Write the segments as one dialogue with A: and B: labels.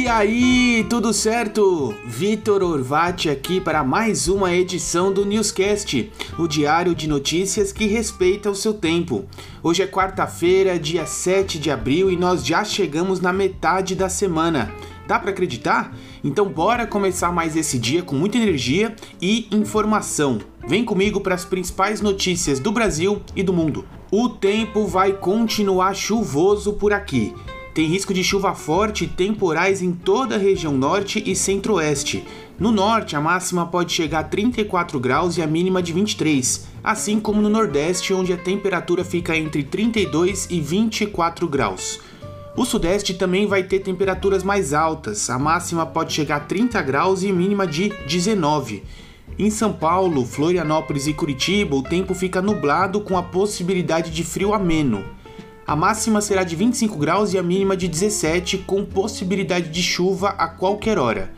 A: E aí, tudo certo? Vitor Orvati aqui para mais uma edição do Newscast, o diário de notícias que respeita o seu tempo. Hoje é quarta-feira, dia 7 de abril e nós já chegamos na metade da semana. Dá para acreditar? Então bora começar mais esse dia com muita energia e informação. Vem comigo para as principais notícias do Brasil e do mundo. O tempo vai continuar chuvoso por aqui. Tem risco de chuva forte e temporais em toda a região norte e centro-oeste. No norte, a máxima pode chegar a 34 graus e a mínima de 23, assim como no nordeste, onde a temperatura fica entre 32 e 24 graus. O sudeste também vai ter temperaturas mais altas, a máxima pode chegar a 30 graus e mínima de 19. Em São Paulo, Florianópolis e Curitiba, o tempo fica nublado com a possibilidade de frio ameno. A máxima será de 25 graus e a mínima de 17, com possibilidade de chuva a qualquer hora.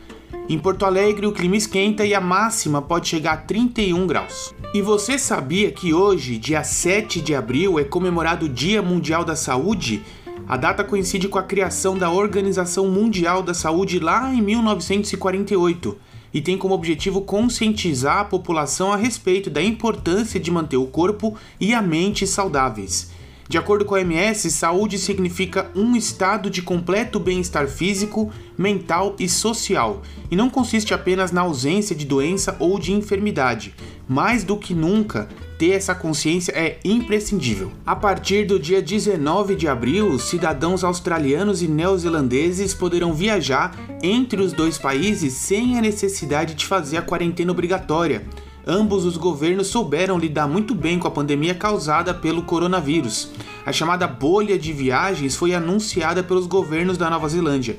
A: Em Porto Alegre, o clima esquenta e a máxima pode chegar a 31 graus. E você sabia que hoje, dia 7 de abril, é comemorado o Dia Mundial da Saúde? A data coincide com a criação da Organização Mundial da Saúde lá em 1948 e tem como objetivo conscientizar a população a respeito da importância de manter o corpo e a mente saudáveis. De acordo com a OMS, saúde significa um estado de completo bem-estar físico, mental e social, e não consiste apenas na ausência de doença ou de enfermidade. Mais do que nunca, ter essa consciência é imprescindível. A partir do dia 19 de abril, cidadãos australianos e neozelandeses poderão viajar entre os dois países sem a necessidade de fazer a quarentena obrigatória ambos os governos souberam lidar muito bem com a pandemia causada pelo coronavírus. A chamada bolha de viagens foi anunciada pelos governos da Nova Zelândia.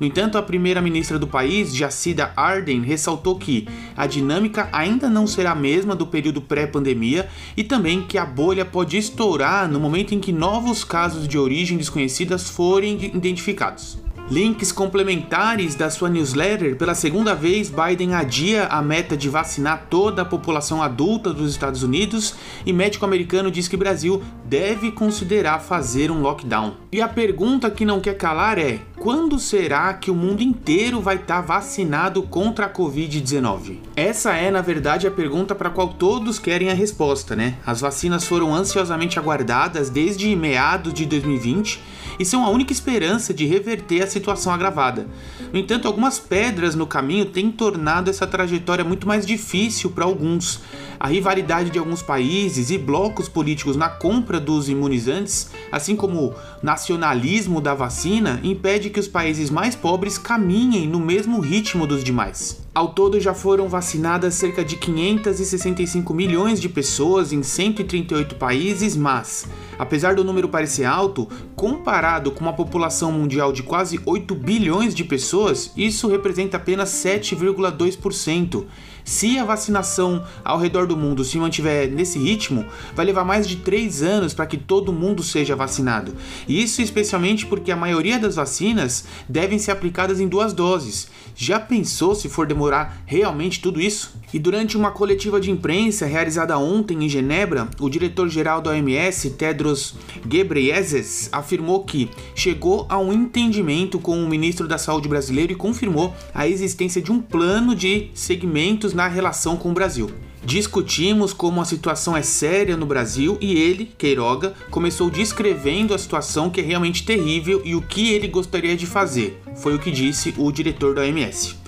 A: No entanto, a primeira-ministra do país, Jacinda Ardern, ressaltou que a dinâmica ainda não será a mesma do período pré-pandemia e também que a bolha pode estourar no momento em que novos casos de origem desconhecidas forem identificados. Links complementares da sua newsletter. Pela segunda vez, Biden adia a meta de vacinar toda a população adulta dos Estados Unidos e médico americano diz que Brasil deve considerar fazer um lockdown. E a pergunta que não quer calar é: quando será que o mundo inteiro vai estar tá vacinado contra a Covid-19? Essa é, na verdade, a pergunta para qual todos querem a resposta, né? As vacinas foram ansiosamente aguardadas desde meados de 2020 e são a única esperança de reverter a situação agravada. No entanto, algumas pedras no caminho têm tornado essa trajetória muito mais difícil para alguns. A rivalidade de alguns países e blocos políticos na compra dos imunizantes, assim como o nacionalismo da vacina, impede que os países mais pobres caminhem no mesmo ritmo dos demais. Ao todo já foram vacinadas cerca de 565 milhões de pessoas em 138 países, mas, apesar do número parecer alto, comparado com uma população mundial de quase 8 bilhões de pessoas, isso representa apenas 7,2%. Se a vacinação ao redor do mundo se mantiver nesse ritmo, vai levar mais de 3 anos para que todo mundo seja vacinado. Isso especialmente porque a maioria das vacinas devem ser aplicadas em duas doses. Já pensou se for demorar realmente tudo isso? E durante uma coletiva de imprensa realizada ontem em Genebra, o diretor-geral da OMS, Tedros Ghebreyesus, afirmou que chegou a um entendimento com o ministro da Saúde brasileiro e confirmou a existência de um plano de segmentos na relação com o Brasil. Discutimos como a situação é séria no Brasil e ele, Queiroga, começou descrevendo a situação que é realmente terrível e o que ele gostaria de fazer, foi o que disse o diretor da OMS.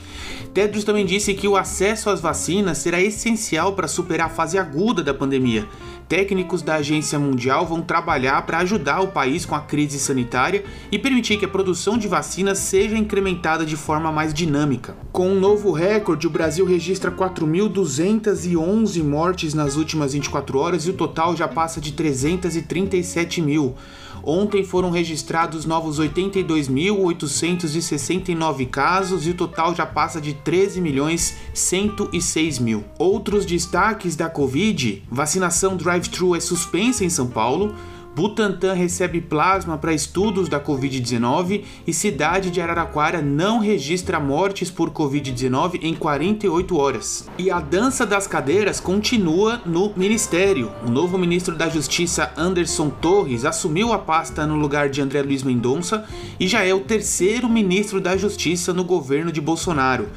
A: Tedros também disse que o acesso às vacinas será essencial para superar a fase aguda da pandemia. Técnicos da Agência Mundial vão trabalhar para ajudar o país com a crise sanitária e permitir que a produção de vacinas seja incrementada de forma mais dinâmica. Com um novo recorde, o Brasil registra 4.211 mortes nas últimas 24 horas e o total já passa de 337 mil. Ontem foram registrados novos 82.869 casos e o total já passa de 13 milhões 106 mil. Outros destaques da Covid: vacinação drive-thru é suspensa em São Paulo. Butantan recebe plasma para estudos da Covid-19 e cidade de Araraquara não registra mortes por Covid-19 em 48 horas. E a dança das cadeiras continua no Ministério. O novo ministro da Justiça, Anderson Torres, assumiu a pasta no lugar de André Luiz Mendonça e já é o terceiro ministro da Justiça no governo de Bolsonaro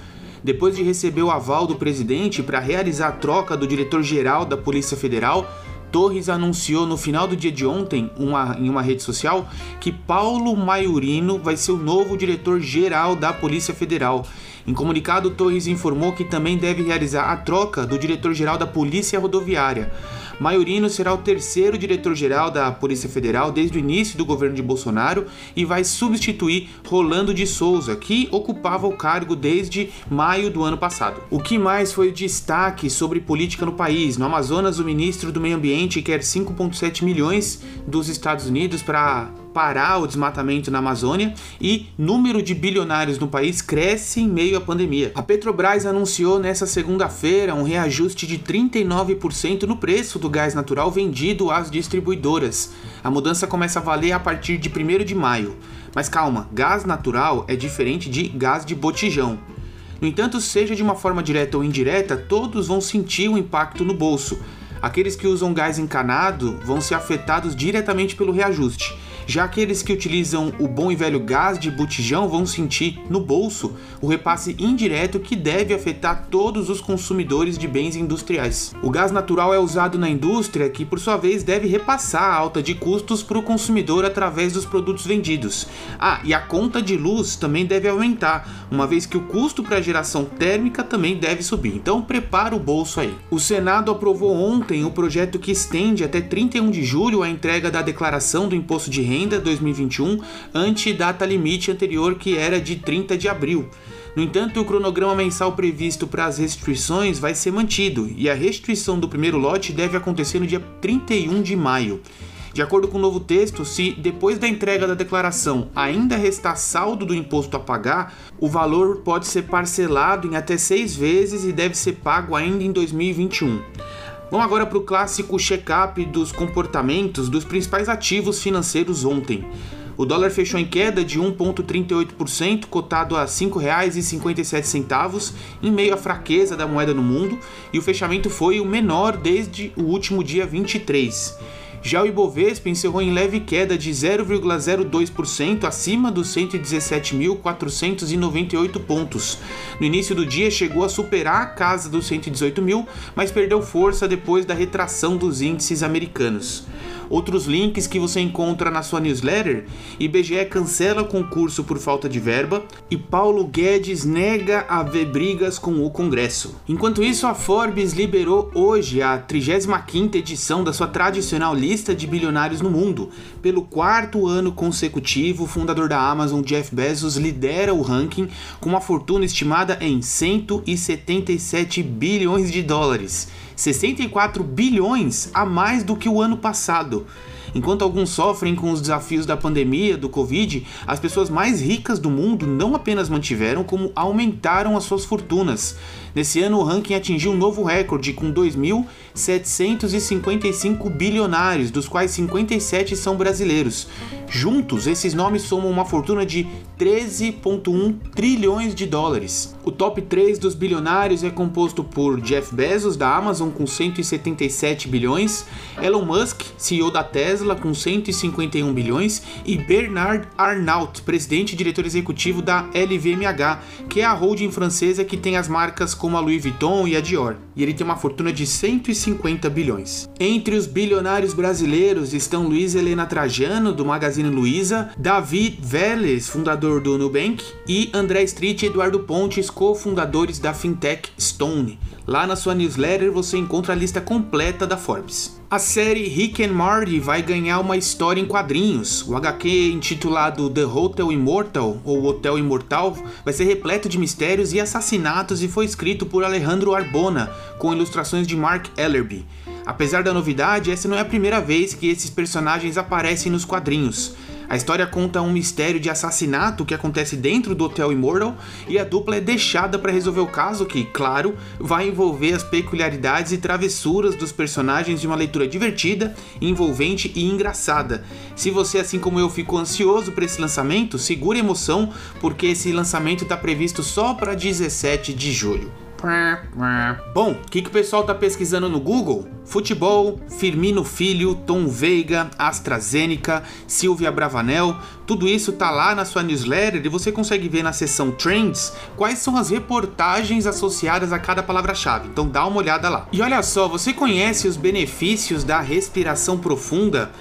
A: depois de receber o aval do presidente para realizar a troca do diretor-geral da Polícia Federal, Torres anunciou no final do dia de ontem, uma, em uma rede social, que Paulo Maiorino vai ser o novo diretor-geral da Polícia Federal. Em comunicado, Torres informou que também deve realizar a troca do diretor-geral da Polícia Rodoviária. Maiorino será o terceiro diretor-geral da Polícia Federal desde o início do governo de Bolsonaro e vai substituir Rolando de Souza, que ocupava o cargo desde maio do ano passado. O que mais foi o destaque sobre política no país? No Amazonas, o ministro do Meio Ambiente quer 5,7 milhões dos Estados Unidos para parar o desmatamento na Amazônia e número de bilionários no país cresce em meio à pandemia. A Petrobras anunciou nesta segunda-feira um reajuste de 39% no preço do gás natural vendido às distribuidoras. A mudança começa a valer a partir de 1 de maio. Mas calma, gás natural é diferente de gás de botijão. No entanto, seja de uma forma direta ou indireta, todos vão sentir o impacto no bolso. Aqueles que usam gás encanado vão ser afetados diretamente pelo reajuste. Já aqueles que utilizam o bom e velho gás de botijão vão sentir no bolso o repasse indireto que deve afetar todos os consumidores de bens industriais. O gás natural é usado na indústria, que por sua vez deve repassar a alta de custos para o consumidor através dos produtos vendidos. Ah, e a conta de luz também deve aumentar, uma vez que o custo para a geração térmica também deve subir. Então prepara o bolso aí. O Senado aprovou ontem o projeto que estende até 31 de julho a entrega da declaração do imposto de renda renda 2021 ante data limite anterior que era de 30 de abril. No entanto, o cronograma mensal previsto para as restrições vai ser mantido e a restituição do primeiro lote deve acontecer no dia 31 de maio. De acordo com o novo texto, se depois da entrega da declaração ainda restar saldo do imposto a pagar, o valor pode ser parcelado em até seis vezes e deve ser pago ainda em 2021. Vamos agora para o clássico check-up dos comportamentos dos principais ativos financeiros ontem. O dólar fechou em queda de 1,38%, cotado a R$ 5,57, em meio à fraqueza da moeda no mundo, e o fechamento foi o menor desde o último dia 23. Já o Ibovespa encerrou em leve queda de 0,02% acima dos 117.498 pontos. No início do dia chegou a superar a casa dos 118 mil, mas perdeu força depois da retração dos índices americanos outros links que você encontra na sua newsletter. IBGE cancela concurso por falta de verba e Paulo Guedes nega haver brigas com o Congresso. Enquanto isso, a Forbes liberou hoje a 35ª edição da sua tradicional lista de bilionários no mundo. Pelo quarto ano consecutivo, o fundador da Amazon, Jeff Bezos, lidera o ranking com uma fortuna estimada em 177 bilhões de dólares. 64 bilhões a mais do que o ano passado. Enquanto alguns sofrem com os desafios da pandemia do Covid, as pessoas mais ricas do mundo não apenas mantiveram, como aumentaram as suas fortunas. Nesse ano, o ranking atingiu um novo recorde com 2.755 bilionários, dos quais 57 são brasileiros. Juntos, esses nomes somam uma fortuna de 13,1 trilhões de dólares. O top 3 dos bilionários é composto por Jeff Bezos, da Amazon, com 177 bilhões, Elon Musk, CEO da Tesla, com 151 bilhões, e Bernard Arnault, presidente e diretor executivo da LVMH, que é a holding francesa que tem as marcas como a Louis Vuitton e a Dior, e ele tem uma fortuna de 150 bilhões. Entre os bilionários brasileiros estão Luiz Helena Trajano, do Magazine Luiza, David Vélez, fundador do Nubank, e André Street e Eduardo Pontes, cofundadores da fintech Stone. Lá na sua newsletter você encontra a lista completa da Forbes. A série Rick and Morty vai ganhar uma história em quadrinhos. O HQ intitulado The Hotel Immortal ou Hotel Imortal vai ser repleto de mistérios e assassinatos e foi escrito por Alejandro Arbona, com ilustrações de Mark Ellerby. Apesar da novidade, essa não é a primeira vez que esses personagens aparecem nos quadrinhos. A história conta um mistério de assassinato que acontece dentro do Hotel Immortal e a dupla é deixada para resolver o caso que, claro, vai envolver as peculiaridades e travessuras dos personagens de uma leitura divertida, envolvente e engraçada. Se você, assim como eu, ficou ansioso para esse lançamento, segure a emoção, porque esse lançamento está previsto só para 17 de julho. Bom, o que, que o pessoal tá pesquisando no Google? Futebol, Firmino Filho, Tom Veiga, AstraZeneca, Silvia Bravanel, tudo isso tá lá na sua newsletter e você consegue ver na seção Trends quais são as reportagens associadas a cada palavra-chave. Então dá uma olhada lá. E olha só, você conhece os benefícios da respiração profunda?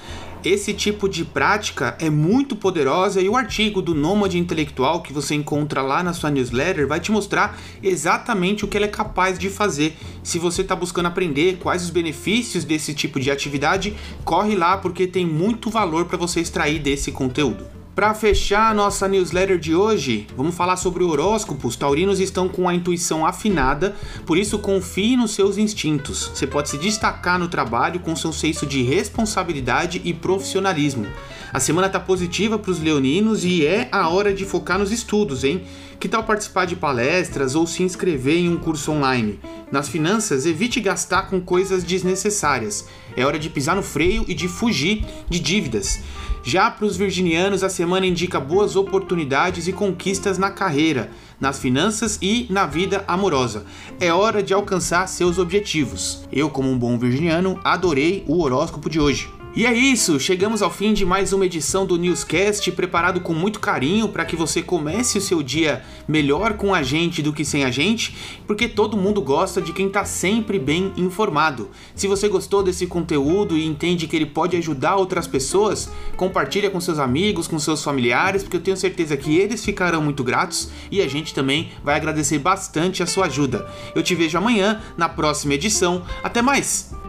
A: Esse tipo de prática é muito poderosa e o artigo do Nômade Intelectual que você encontra lá na sua newsletter vai te mostrar exatamente o que ela é capaz de fazer. Se você está buscando aprender quais os benefícios desse tipo de atividade, corre lá porque tem muito valor para você extrair desse conteúdo. Para fechar a nossa newsletter de hoje, vamos falar sobre horóscopos. Taurinos estão com a intuição afinada, por isso confie nos seus instintos. Você pode se destacar no trabalho com seu senso de responsabilidade e profissionalismo. A semana está positiva para os leoninos e é a hora de focar nos estudos, hein? Que tal participar de palestras ou se inscrever em um curso online? Nas finanças, evite gastar com coisas desnecessárias. É hora de pisar no freio e de fugir de dívidas. Já para os virginianos, a semana indica boas oportunidades e conquistas na carreira, nas finanças e na vida amorosa. É hora de alcançar seus objetivos. Eu, como um bom virginiano, adorei o horóscopo de hoje. E é isso, chegamos ao fim de mais uma edição do Newscast, preparado com muito carinho para que você comece o seu dia melhor com a gente do que sem a gente, porque todo mundo gosta de quem está sempre bem informado. Se você gostou desse conteúdo e entende que ele pode ajudar outras pessoas, compartilha com seus amigos, com seus familiares, porque eu tenho certeza que eles ficarão muito gratos e a gente também vai agradecer bastante a sua ajuda. Eu te vejo amanhã na próxima edição. Até mais!